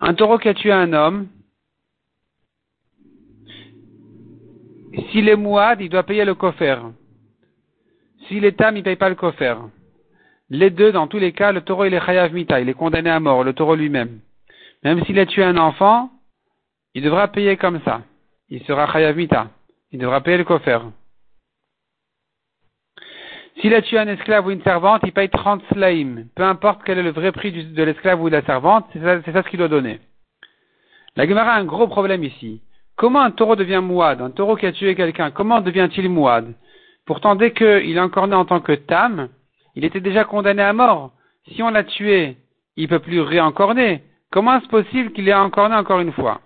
Un taureau qui a tué un homme, s'il est mouad, il doit payer le kofer. S'il est tam, il ne paye pas le kofer. Les deux, dans tous les cas, le taureau il est chayav mita, il est condamné à mort, le taureau lui-même. Même s'il a tué un enfant, il devra payer comme ça. Il sera chayav mita. Il devra payer le kofer. S'il a tué un esclave ou une servante, il paye 30 slaim. Peu importe quel est le vrai prix de l'esclave ou de la servante, c'est ça, ce qu'il doit donner. La Gemara a un gros problème ici. Comment un taureau devient mouad? Un taureau qui a tué quelqu'un, comment devient-il mouad? Pourtant, dès qu'il est encore né en tant que tam, il était déjà condamné à mort. Si on l'a tué, il ne peut plus réencorner. Comment est-ce possible qu'il ait encore né encore une fois?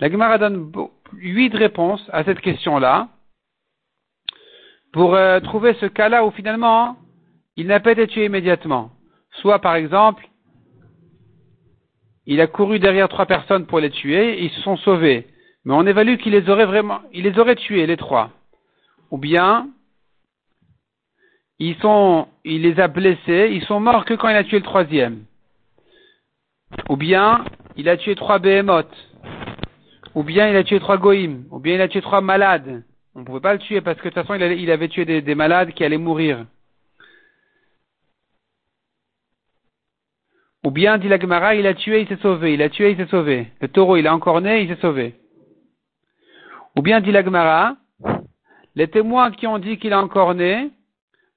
La Gemara donne huit réponses à cette question-là pour euh, trouver ce cas-là où finalement il n'a pas été tué immédiatement. Soit par exemple, il a couru derrière trois personnes pour les tuer, ils se sont sauvés. Mais on évalue qu'il les aurait vraiment, il les aurait tués, les trois. Ou bien, ils sont, il les a blessés, ils sont morts que quand il a tué le troisième. Ou bien, il a tué trois behemoths. Ou bien, il a tué trois goïms. Ou bien, il a tué trois malades. On ne pouvait pas le tuer parce que de toute façon, il, avait tué des, malades qui allaient mourir. Ou bien, dit la Gemara, il a tué, il s'est sauvé. Il a tué, il s'est sauvé. Le taureau, il est encore né, il s'est sauvé. Ou bien, dit la Gemara, les témoins qui ont dit qu'il est encore né,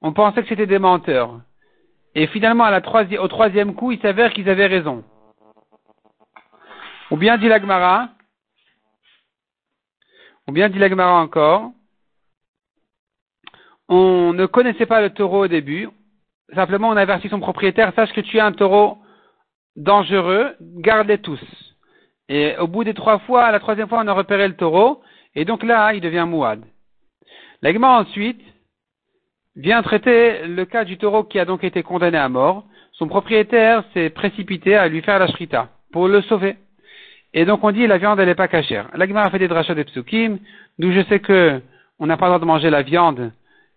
on pensait que c'était des menteurs. Et finalement, la au troisième coup, il s'avère qu'ils avaient raison. Ou bien, dit la Gemara, ou bien dit l'Agmara encore, on ne connaissait pas le taureau au début, simplement on avertit son propriétaire, sache que tu es un taureau dangereux, garde-les tous. Et au bout des trois fois, la troisième fois, on a repéré le taureau, et donc là, il devient mouad. L'Agmara ensuite vient traiter le cas du taureau qui a donc été condamné à mort. Son propriétaire s'est précipité à lui faire la shrita pour le sauver. Et donc on dit la viande elle n'est pas cachère. La a fait des drachas de psukim, d'où je sais que on n'a pas le droit de manger la viande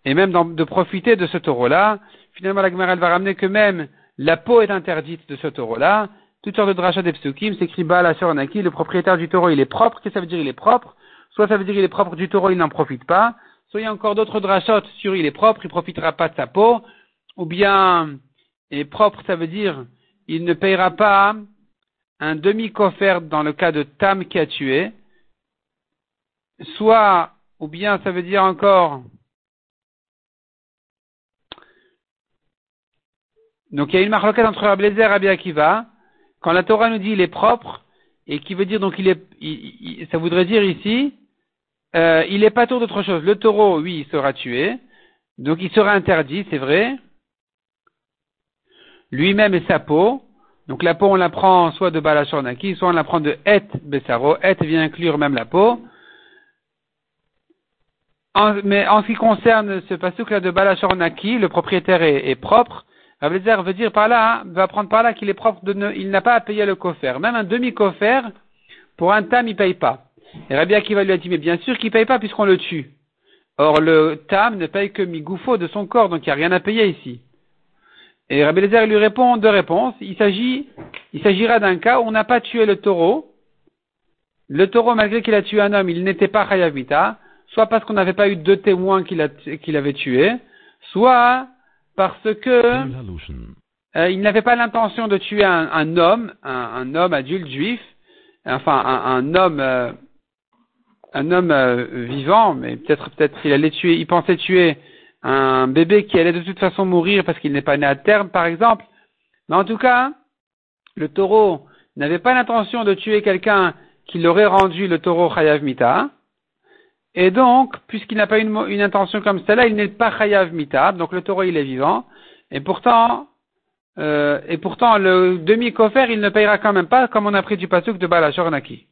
et même de profiter de ce taureau-là. Finalement la elle va ramener que même la peau est interdite de ce taureau-là. Toutes sortes de drachas de psukim, c'est écrit la le propriétaire du taureau il est propre. Qu'est-ce que ça veut dire il est propre? Soit ça veut dire il est propre du taureau, il n'en profite pas. Soit il y a encore d'autres drachot sur il est propre, il profitera pas de sa peau. Ou bien, est propre, ça veut dire il ne payera pas un demi-coffert dans le cas de Tam qui a tué, soit, ou bien ça veut dire encore, donc il y a une marloquette entre Ablézer et Rabbi Akiva, quand la Torah nous dit il est propre, et qui veut dire donc il est, ça voudrait dire ici, euh, il n'est pas tour d'autre chose. Le taureau, oui, il sera tué, donc il sera interdit, c'est vrai. Lui-même et sa peau, donc la peau, on la prend soit de Balashornaki, soit on la prend de Et Bessaro. Et vient inclure même la peau. mais en ce qui concerne ce passage-là de Balashornaki, le propriétaire est, propre. Rablezer veut dire par là, va prendre par là qu'il est propre de ne, il n'a pas à payer le coffre. Même un demi-coffre, pour un tam, il paye pas. Et Rabbi Akiva lui a dit, mais bien sûr qu'il paye pas puisqu'on le tue. Or, le tam ne paye que mi-goufo de son corps, donc il n'y a rien à payer ici. Et Rabbi Lézer lui répond deux réponses. Il s'agit, il s'agira d'un cas où on n'a pas tué le taureau. Le taureau, malgré qu'il a tué un homme, il n'était pas Chayavita, soit parce qu'on n'avait pas eu deux témoins qu'il, avait tué, soit parce que euh, il n'avait pas l'intention de tuer un, homme, un, homme adulte juif, enfin un, homme, euh, un homme euh, vivant, mais peut-être peut-être qu'il allait tuer, il pensait tuer un bébé qui allait de toute façon mourir parce qu'il n'est pas né à terme, par exemple. Mais en tout cas, le taureau n'avait pas l'intention de tuer quelqu'un qui l'aurait rendu le taureau Chayav Mita. Et donc, puisqu'il n'a pas une, une, intention comme celle-là, il n'est pas Chayav Mita. Donc le taureau, il est vivant. Et pourtant, euh, et pourtant, le demi-coffert, il ne payera quand même pas, comme on a pris du pasuk de Balashor Naki.